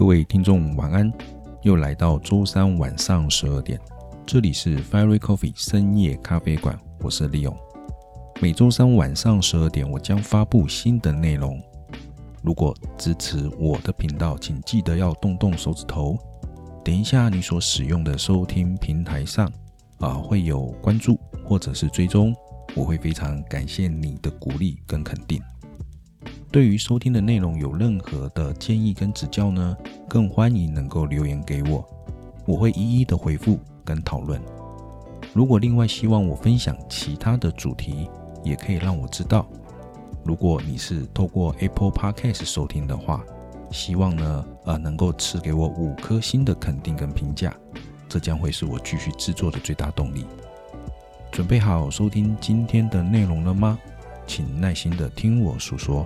各位听众晚安，又来到周三晚上十二点，这里是 Fairy Coffee 深夜咖啡馆，我是利用。每周三晚上十二点，我将发布新的内容。如果支持我的频道，请记得要动动手指头，点一下你所使用的收听平台上啊会有关注或者是追踪，我会非常感谢你的鼓励跟肯定。对于收听的内容有任何的建议跟指教呢，更欢迎能够留言给我，我会一一的回复跟讨论。如果另外希望我分享其他的主题，也可以让我知道。如果你是透过 Apple Podcast 收听的话，希望呢呃能够赐给我五颗星的肯定跟评价，这将会是我继续制作的最大动力。准备好收听今天的内容了吗？请耐心的听我诉说。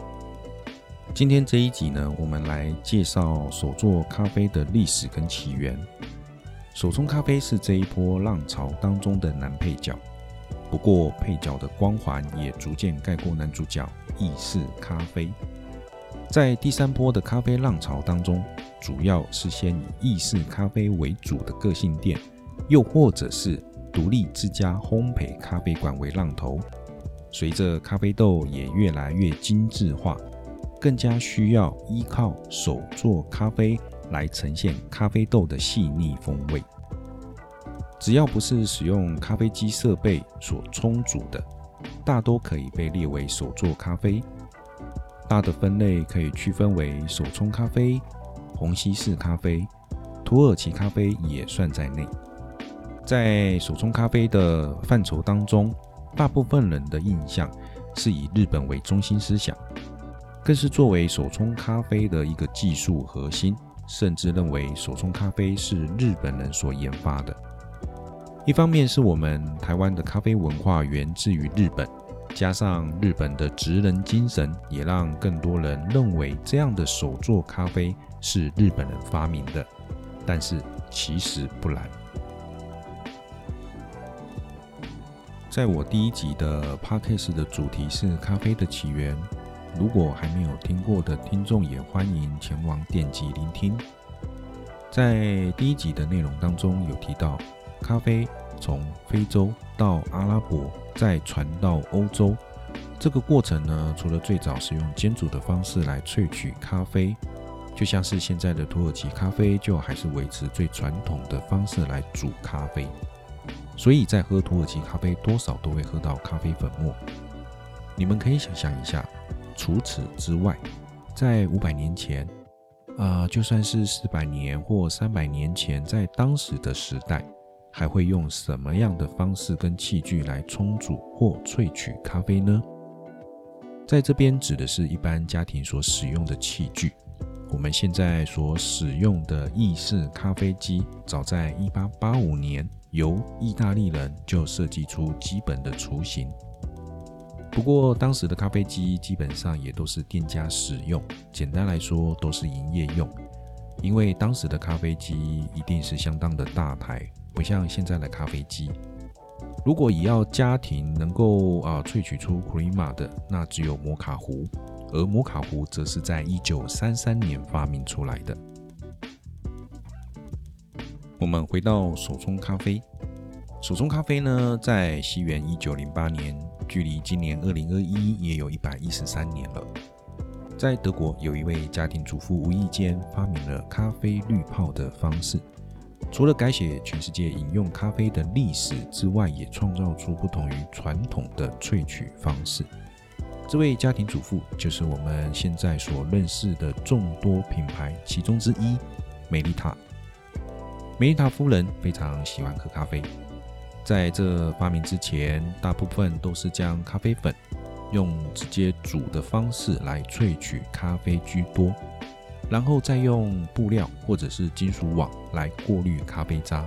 今天这一集呢，我们来介绍手做咖啡的历史跟起源。手冲咖啡是这一波浪潮当中的男配角，不过配角的光环也逐渐盖过男主角意式咖啡。在第三波的咖啡浪潮当中，主要是先以意式咖啡为主的个性店，又或者是独立之家烘焙咖啡馆为浪头。随着咖啡豆也越来越精致化。更加需要依靠手做咖啡来呈现咖啡豆的细腻风味。只要不是使用咖啡机设备所冲煮的，大多可以被列为手做咖啡。大的分类可以区分为手冲咖啡、虹吸式咖啡、土耳其咖啡也算在内。在手冲咖啡的范畴当中，大部分人的印象是以日本为中心思想。更是作为手冲咖啡的一个技术核心，甚至认为手冲咖啡是日本人所研发的。一方面是我们台湾的咖啡文化源自于日本，加上日本的职人精神，也让更多人认为这样的手做咖啡是日本人发明的。但是其实不然。在我第一集的 podcast 的主题是咖啡的起源。如果还没有听过的听众，也欢迎前往点击聆听。在第一集的内容当中，有提到咖啡从非洲到阿拉伯，再传到欧洲，这个过程呢，除了最早是用煎煮的方式来萃取咖啡，就像是现在的土耳其咖啡，就还是维持最传统的方式来煮咖啡。所以在喝土耳其咖啡，多少都会喝到咖啡粉末。你们可以想象一下。除此之外，在五百年前，啊，就算是四百年或三百年前，在当时的时代，还会用什么样的方式跟器具来冲煮或萃取咖啡呢？在这边指的是一般家庭所使用的器具。我们现在所使用的意式咖啡机，早在一八八五年，由意大利人就设计出基本的雏形。不过，当时的咖啡机基本上也都是店家使用，简单来说都是营业用。因为当时的咖啡机一定是相当的大台，不像现在的咖啡机。如果也要家庭能够啊萃取出 crema 的，那只有摩卡壶，而摩卡壶则是在一九三三年发明出来的。我们回到手冲咖啡，手冲咖啡呢，在西元一九零八年。距离今年二零二一也有一百一十三年了。在德国，有一位家庭主妇无意间发明了咖啡滤泡的方式，除了改写全世界饮用咖啡的历史之外，也创造出不同于传统的萃取方式。这位家庭主妇就是我们现在所认识的众多品牌其中之一——美丽塔。美丽塔夫人非常喜欢喝咖啡。在这发明之前，大部分都是将咖啡粉用直接煮的方式来萃取咖啡居多，然后再用布料或者是金属网来过滤咖啡渣。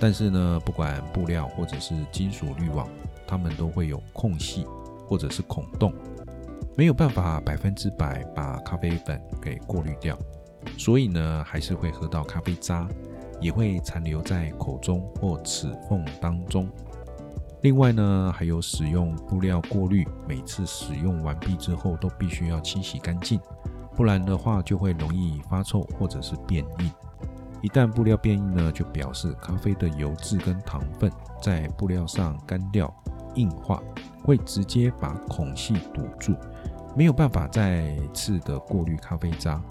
但是呢，不管布料或者是金属滤网，它们都会有空隙或者是孔洞，没有办法百分之百把咖啡粉给过滤掉，所以呢，还是会喝到咖啡渣。也会残留在口中或齿缝当中。另外呢，还有使用布料过滤，每次使用完毕之后都必须要清洗干净，不然的话就会容易发臭或者是变硬。一旦布料变硬呢，就表示咖啡的油脂跟糖分在布料上干掉、硬化，会直接把孔隙堵住，没有办法再次的过滤咖啡渣。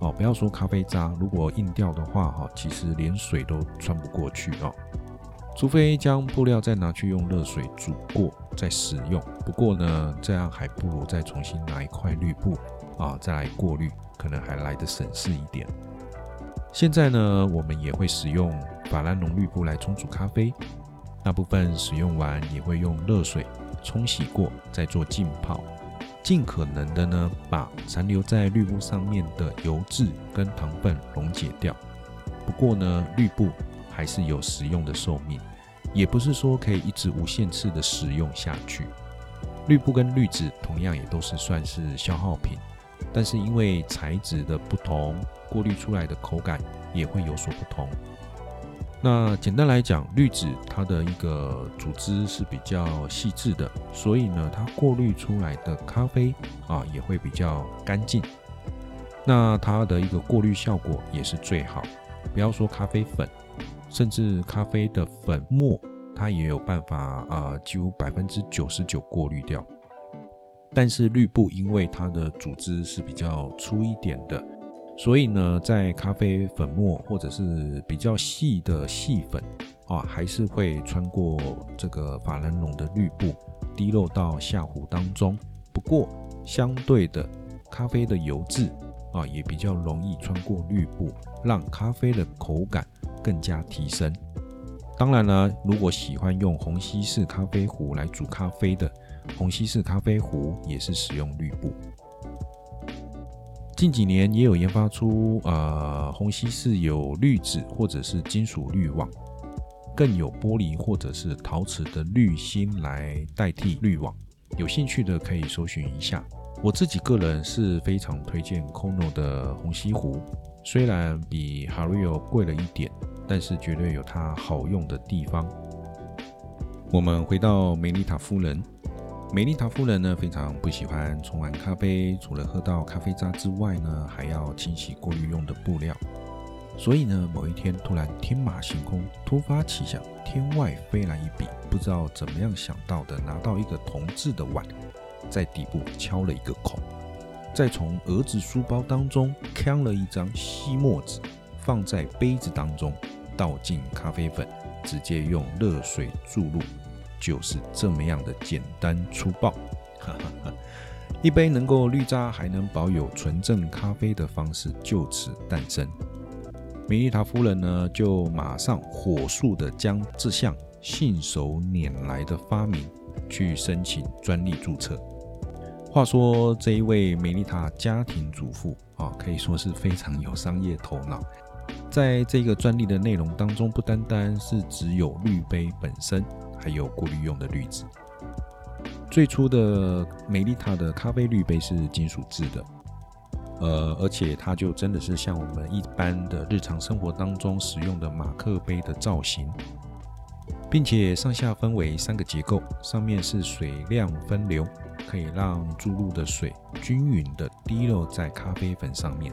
哦，不要说咖啡渣，如果硬掉的话，哈，其实连水都穿不过去哦。除非将布料再拿去用热水煮过再使用。不过呢，这样还不如再重新拿一块绿布啊，再来过滤，可能还来得省事一点。现在呢，我们也会使用法兰绒滤布来冲煮咖啡。大部分使用完也会用热水冲洗过，再做浸泡，尽可能的呢把残留在滤布上面的油脂跟糖分溶解掉。不过呢，滤布还是有使用的寿命，也不是说可以一直无限次的使用下去。滤布跟滤纸同样也都是算是消耗品。但是因为材质的不同，过滤出来的口感也会有所不同。那简单来讲，滤纸它的一个组织是比较细致的，所以呢，它过滤出来的咖啡啊也会比较干净。那它的一个过滤效果也是最好。不要说咖啡粉，甚至咖啡的粉末，它也有办法啊，几乎百分之九十九过滤掉。但是滤布因为它的组织是比较粗一点的，所以呢，在咖啡粉末或者是比较细的细粉啊，还是会穿过这个法兰绒的滤布，滴漏到下壶当中。不过相对的，咖啡的油渍啊，也比较容易穿过滤布，让咖啡的口感更加提升。当然了，如果喜欢用虹吸式咖啡壶来煮咖啡的，虹吸式咖啡壶也是使用滤布。近几年也有研发出，呃，虹吸式有滤纸或者是金属滤网，更有玻璃或者是陶瓷的滤芯来代替滤网。有兴趣的可以搜寻一下。我自己个人是非常推荐 Kono 的虹吸壶，虽然比 Harrio 贵了一点，但是绝对有它好用的地方。我们回到梅丽塔夫人。美丽塔夫人呢，非常不喜欢冲完咖啡，除了喝到咖啡渣之外呢，还要清洗过滤用的布料。所以呢，某一天突然天马行空，突发奇想，天外飞来一笔，不知道怎么样想到的，拿到一个铜制的碗，在底部敲了一个孔，再从儿子书包当中抢了一张锡墨纸，放在杯子当中，倒进咖啡粉，直接用热水注入。就是这么样的简单粗暴，一杯能够滤渣还能保有纯正咖啡的方式就此诞生。梅丽塔夫人呢，就马上火速的将这项信手拈来的发明去申请专利注册。话说这一位梅丽塔家庭主妇啊，可以说是非常有商业头脑。在这个专利的内容当中，不单单是只有滤杯本身。还有过滤用的滤纸。最初的美丽塔的咖啡滤杯是金属制的，呃，而且它就真的是像我们一般的日常生活当中使用的马克杯的造型，并且上下分为三个结构，上面是水量分流，可以让注入的水均匀的滴落在咖啡粉上面。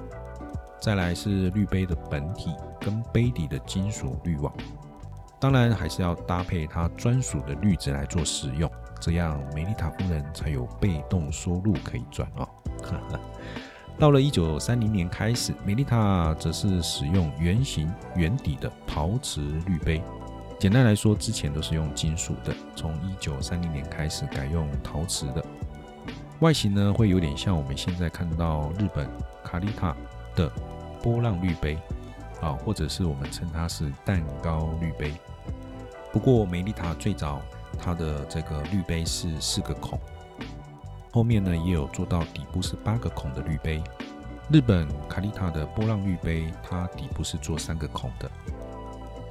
再来是滤杯的本体跟杯底的金属滤网。当然还是要搭配它专属的滤纸来做使用，这样梅丽塔夫人才有被动收入可以赚哦。到了一九三零年开始，梅丽塔则是使用圆形圆底的陶瓷滤杯。简单来说，之前都是用金属的，从一九三零年开始改用陶瓷的。外形呢，会有点像我们现在看到日本卡丽塔的波浪滤杯。啊，或者是我们称它是蛋糕滤杯。不过美丽塔最早它的这个滤杯是四个孔，后面呢也有做到底部是八个孔的滤杯。日本卡丽塔的波浪滤杯，它底部是做三个孔的。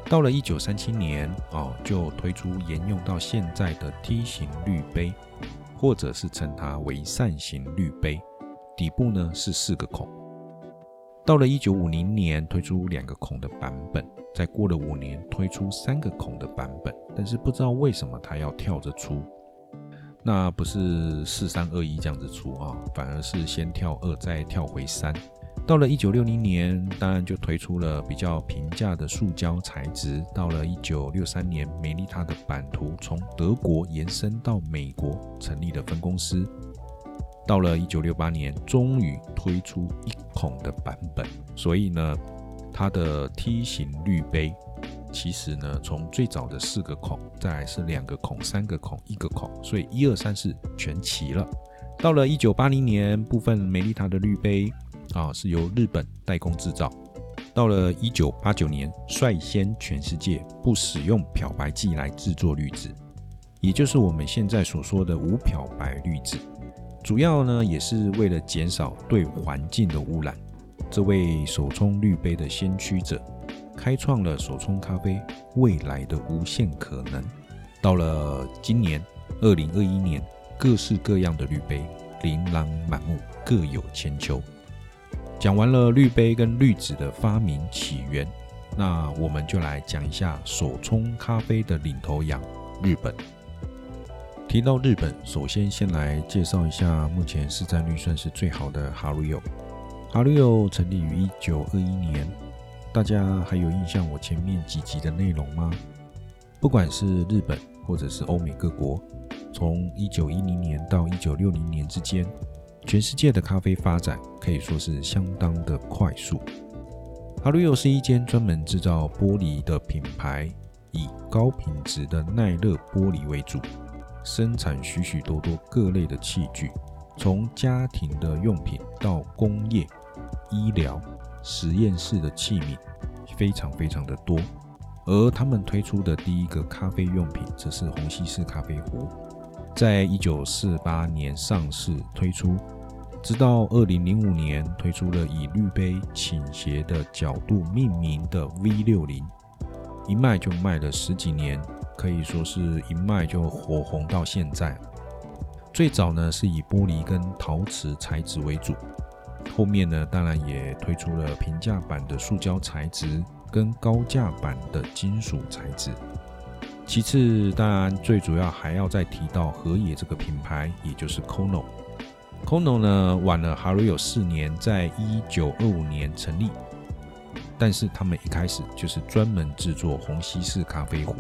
到了一九三七年，哦，就推出沿用到现在的梯形滤杯，或者是称它为扇形滤杯，底部呢是四个孔。到了一九五零年，推出两个孔的版本，再过了五年，推出三个孔的版本。但是不知道为什么它要跳着出。那不是四三二一这样子出啊，反而是先跳二再跳回三。到了一九六零年，当然就推出了比较平价的塑胶材质。到了一九六三年，美利达的版图从德国延伸到美国，成立了分公司。到了一九六八年，终于推出一孔的版本。所以呢，它的梯形滤杯，其实呢，从最早的四个孔，再来是两个孔、三个孔、一个孔，所以一二三四全齐了。到了一九八零年，部分美利塔的滤杯。啊，是由日本代工制造。到了一九八九年，率先全世界不使用漂白剂来制作滤纸，也就是我们现在所说的无漂白滤纸。主要呢，也是为了减少对环境的污染。这位手冲滤杯的先驱者，开创了手冲咖啡未来的无限可能。到了今年二零二一年，各式各样的滤杯琳琅满目，各有千秋。讲完了滤杯跟滤纸的发明起源，那我们就来讲一下手冲咖啡的领头羊——日本。提到日本，首先先来介绍一下目前市占率算是最好的哈鲁友。哈鲁友成立于一九二一年，大家还有印象我前面几集的内容吗？不管是日本或者是欧美各国，从一九一零年到一九六零年之间。全世界的咖啡发展可以说是相当的快速。哈鲁友是一间专门制造玻璃的品牌，以高品质的耐热玻璃为主，生产许许多多各类的器具，从家庭的用品到工业、医疗、实验室的器皿，非常非常的多。而他们推出的第一个咖啡用品，则是虹吸式咖啡壶，在一九四八年上市推出。直到二零零五年推出了以滤杯倾斜的角度命名的 V 六零，一卖就卖了十几年，可以说是一卖就火红到现在。最早呢是以玻璃跟陶瓷材质为主，后面呢当然也推出了平价版的塑胶材质跟高价版的金属材质。其次，当然最主要还要再提到河野这个品牌，也就是 Kono。Kono 呢晚了哈鲁有四年，在一九二五年成立，但是他们一开始就是专门制作虹吸式咖啡壶。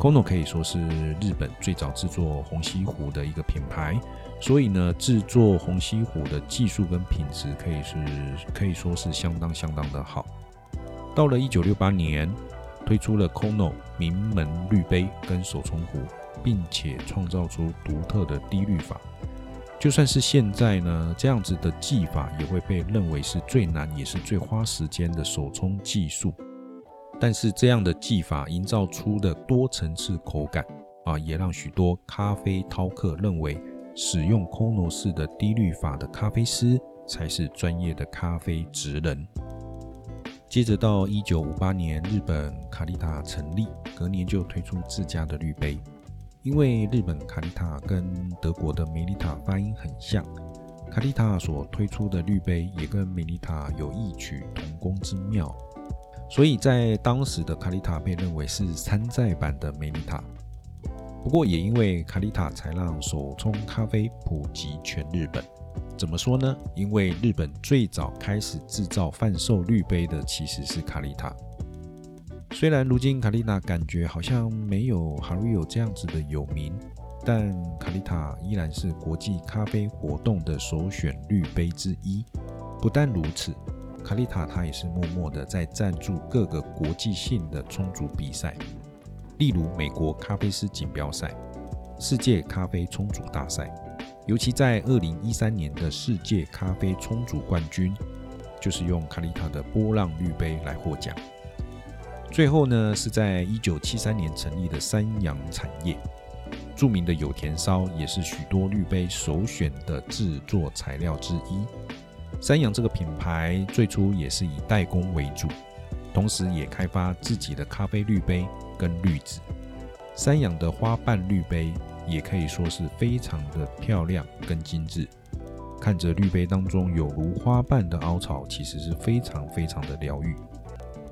Kono 可以说是日本最早制作虹吸壶的一个品牌，所以呢，制作虹吸壶的技术跟品质可以是可以说是相当相当的好。到了一九六八年，推出了 Kono 名门滤杯跟手冲壶，并且创造出独特的低滤法。就算是现在呢，这样子的技法也会被认为是最难也是最花时间的手冲技术。但是这样的技法营造出的多层次口感啊，也让许多咖啡饕客认为，使用 Kono 式的低滤法的咖啡师才是专业的咖啡职人。接着到一九五八年，日本卡利塔成立，隔年就推出自家的滤杯。因为日本卡利塔跟德国的梅丽塔发音很像，卡利塔所推出的滤杯也跟梅丽塔有异曲同工之妙，所以在当时的卡丽塔被认为是山寨版的梅丽塔。不过也因为卡丽塔才让手冲咖啡普及全日本。怎么说呢？因为日本最早开始制造贩售滤杯的其实是卡丽塔。虽然如今卡丽塔感觉好像没有哈瑞有这样子的有名，但卡丽塔依然是国际咖啡活动的首选滤杯之一。不但如此，卡丽塔它也是默默的在赞助各个国际性的冲煮比赛，例如美国咖啡师锦标赛、世界咖啡冲煮大赛。尤其在二零一三年的世界咖啡冲煮冠军，就是用卡丽塔的波浪滤杯来获奖。最后呢，是在一九七三年成立的三洋产业，著名的有田烧也是许多滤杯首选的制作材料之一。三洋这个品牌最初也是以代工为主，同时也开发自己的咖啡滤杯跟滤纸。三洋的花瓣滤杯也可以说是非常的漂亮跟精致，看着滤杯当中有如花瓣的凹槽，其实是非常非常的疗愈。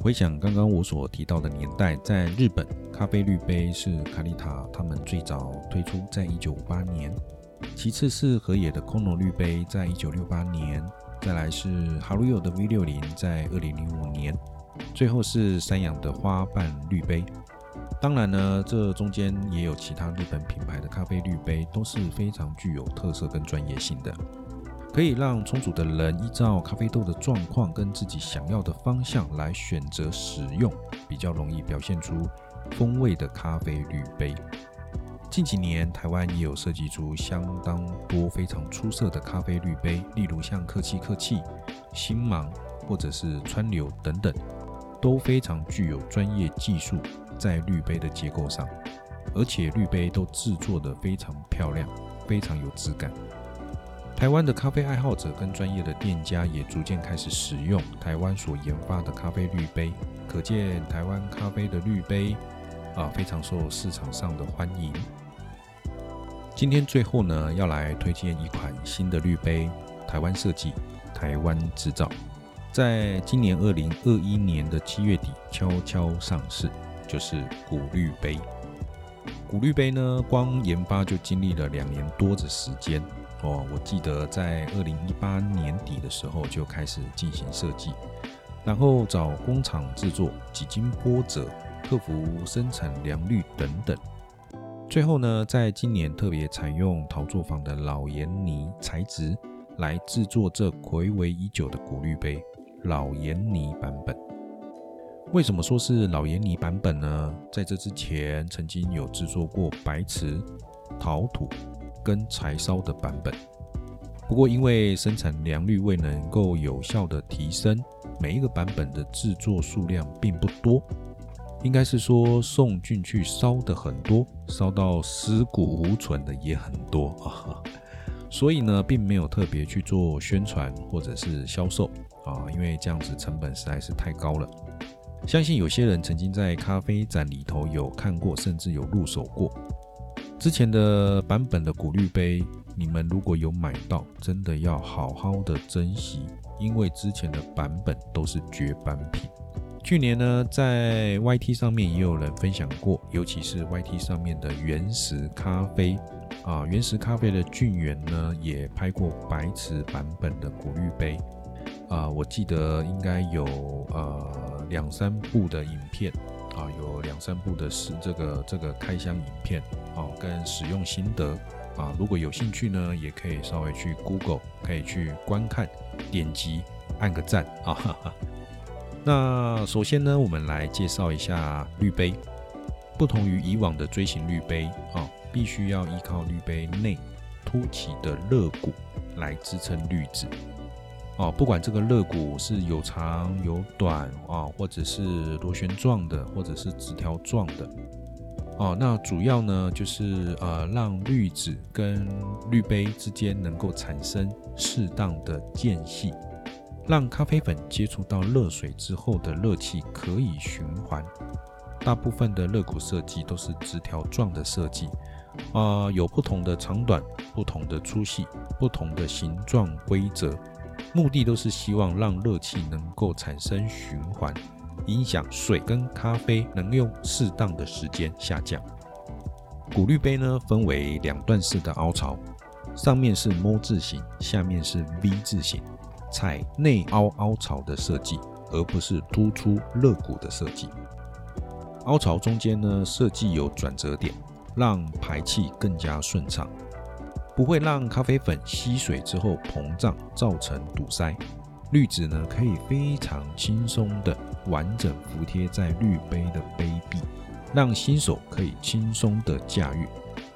回想刚刚我所提到的年代，在日本，咖啡滤杯是卡丽塔他们最早推出，在一九五八年；其次是河野的 Kono 滤杯，在一九六八年；再来是哈鲁友的 V 六零，在二零零五年；最后是三洋的花瓣滤杯。当然呢，这中间也有其他日本品牌的咖啡滤杯，都是非常具有特色跟专业性的。可以让冲煮的人依照咖啡豆的状况跟自己想要的方向来选择使用，比较容易表现出风味的咖啡滤杯。近几年，台湾也有设计出相当多非常出色的咖啡滤杯，例如像客气客气、星芒或者是川流等等，都非常具有专业技术在滤杯的结构上，而且滤杯都制作的非常漂亮，非常有质感。台湾的咖啡爱好者跟专业的店家也逐渐开始使用台湾所研发的咖啡滤杯，可见台湾咖啡的滤杯啊非常受市场上的欢迎。今天最后呢，要来推荐一款新的滤杯，台湾设计，台湾制造，在今年二零二一年的七月底悄悄上市，就是古滤杯。古滤杯呢，光研发就经历了两年多的时间。哦，我记得在二零一八年底的时候就开始进行设计，然后找工厂制作，几经波折，克服生产良率等等，最后呢，在今年特别采用陶作坊的老盐泥材质来制作这魁违已久的古绿杯老盐泥版本。为什么说是老盐泥版本呢？在这之前曾经有制作过白瓷、陶土。跟柴烧的版本，不过因为生产良率未能够有效的提升，每一个版本的制作数量并不多，应该是说送进去烧的很多，烧到尸骨无存的也很多啊，所以呢，并没有特别去做宣传或者是销售啊，因为这样子成本实在是太高了。相信有些人曾经在咖啡展里头有看过，甚至有入手过。之前的版本的古绿杯，你们如果有买到，真的要好好的珍惜，因为之前的版本都是绝版品。去年呢，在 YT 上面也有人分享过，尤其是 YT 上面的原石咖啡啊，原石咖啡的俊元呢，也拍过白瓷版本的古玉杯啊，我记得应该有呃两三部的影片。啊，有两三部的是这个这个开箱影片，哦，跟使用心得啊，如果有兴趣呢，也可以稍微去 Google，可以去观看，点击按个赞啊。哈哈。那首先呢，我们来介绍一下滤杯，不同于以往的锥形滤杯啊，必须要依靠滤杯内凸起的肋骨来支撑滤纸。哦，不管这个肋骨是有长有短啊，或者是螺旋状的，或者是直条状的，哦，那主要呢就是呃让滤纸跟滤杯之间能够产生适当的间隙，让咖啡粉接触到热水之后的热气可以循环。大部分的肋骨设计都是直条状的设计，啊，有不同的长短、不同的粗细、不同的形状规则。目的都是希望让热气能够产生循环，影响水跟咖啡能用适当的时间下降。古滤杯呢分为两段式的凹槽，上面是 “M” 字形，下面是 “V” 字形，采内凹凹槽的设计，而不是突出肋骨的设计。凹槽中间呢设计有转折点，让排气更加顺畅。不会让咖啡粉吸水之后膨胀，造成堵塞。滤纸呢，可以非常轻松的完整服贴在滤杯的杯壁，让新手可以轻松的驾驭。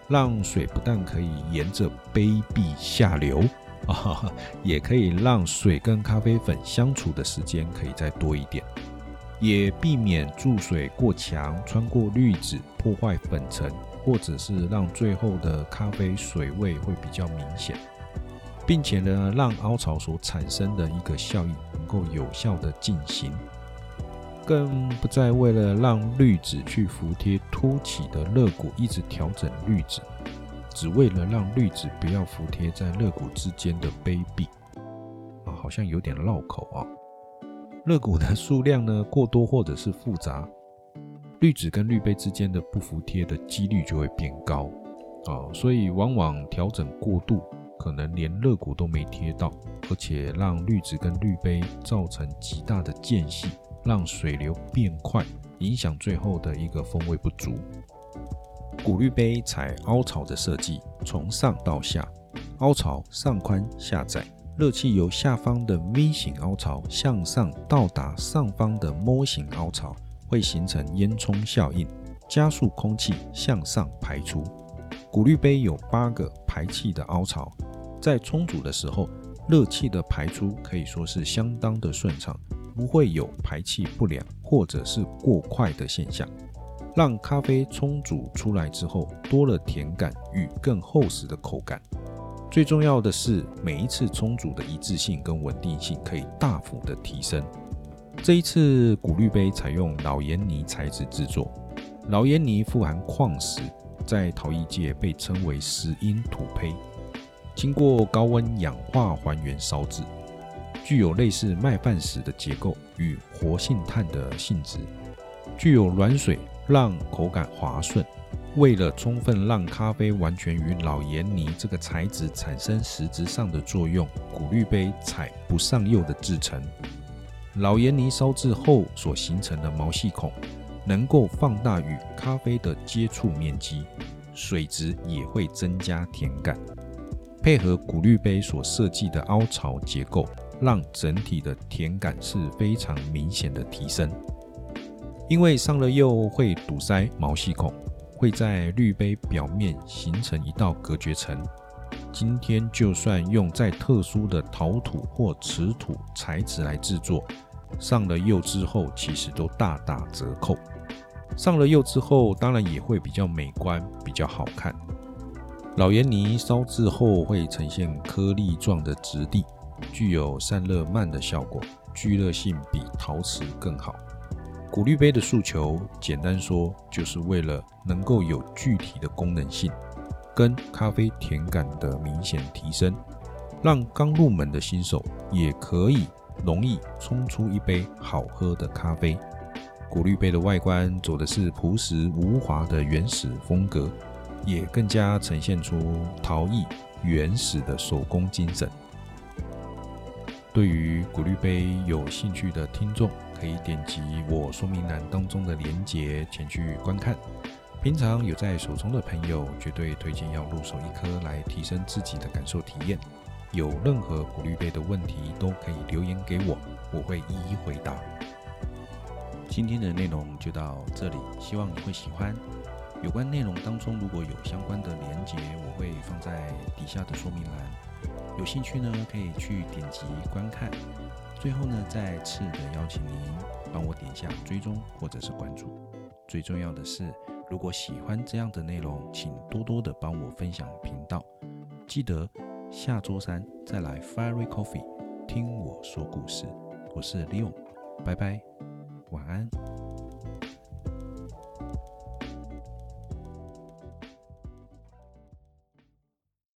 让水不但可以沿着杯壁下流啊，也可以让水跟咖啡粉相处的时间可以再多一点，也避免注水过强穿过滤纸破坏粉层。或者是让最后的咖啡水味会比较明显，并且呢，让凹槽所产生的一个效应能够有效的进行，更不再为了让滤纸去服贴凸起的肋骨，一直调整滤纸，只为了让滤纸不要服贴在肋骨之间的杯壁啊，好像有点绕口啊。肋骨的数量呢过多或者是复杂，滤纸跟滤杯之间的不服帖的几率就会变高啊，所以往往调整过度，可能连肋骨都没贴到，而且让滤纸跟滤杯造成极大的间隙，让水流变快，影响最后的一个风味不足。古滤杯采凹槽的设计，从上到下，凹槽上宽下窄。热气由下方的 V 型凹槽向上到达上方的 M 型凹槽，会形成烟囱效应，加速空气向上排出。古滤杯有八个排气的凹槽，在冲煮的时候，热气的排出可以说是相当的顺畅，不会有排气不良或者是过快的现象，让咖啡冲煮出来之后多了甜感与更厚实的口感。最重要的是，每一次冲煮的一致性跟稳定性可以大幅的提升。这一次古滤杯采用老盐泥材质制作，老盐泥富含矿石，在陶艺界被称为石英土胚，经过高温氧化还原烧制，具有类似麦饭石的结构与活性炭的性质，具有软水，让口感滑顺。为了充分让咖啡完全与老盐泥这个材质产生实质上的作用，古滤杯采不上釉的制成。老盐泥烧制后所形成的毛细孔，能够放大与咖啡的接触面积，水质也会增加甜感。配合古滤杯所设计的凹槽结构，让整体的甜感是非常明显的提升。因为上了釉会堵塞毛细孔。会在滤杯表面形成一道隔绝层。今天就算用再特殊的陶土或瓷土材质来制作，上了釉之后，其实都大打折扣。上了釉之后，当然也会比较美观，比较好看。老盐泥烧制后会呈现颗粒状的质地，具有散热慢的效果，聚热性比陶瓷更好。古滤杯的诉求，简单说，就是为了能够有具体的功能性，跟咖啡甜感的明显提升，让刚入门的新手也可以容易冲出一杯好喝的咖啡。古滤杯的外观走的是朴实无华的原始风格，也更加呈现出陶艺原始的手工精神。对于古滤杯有兴趣的听众，可以点击我说明栏当中的链接前去观看。平常有在手冲的朋友，绝对推荐要入手一颗来提升自己的感受体验。有任何古滤杯的问题，都可以留言给我，我会一一回答。今天的内容就到这里，希望你会喜欢。有关内容当中如果有相关的连接，我会放在底下的说明栏。有兴趣呢，可以去点击观看。最后呢，再次的邀请您帮我点下追踪或者是关注。最重要的是，如果喜欢这样的内容，请多多的帮我分享频道。记得下周三再来 Fairy Coffee 听我说故事。我是 Leo，拜拜，晚安。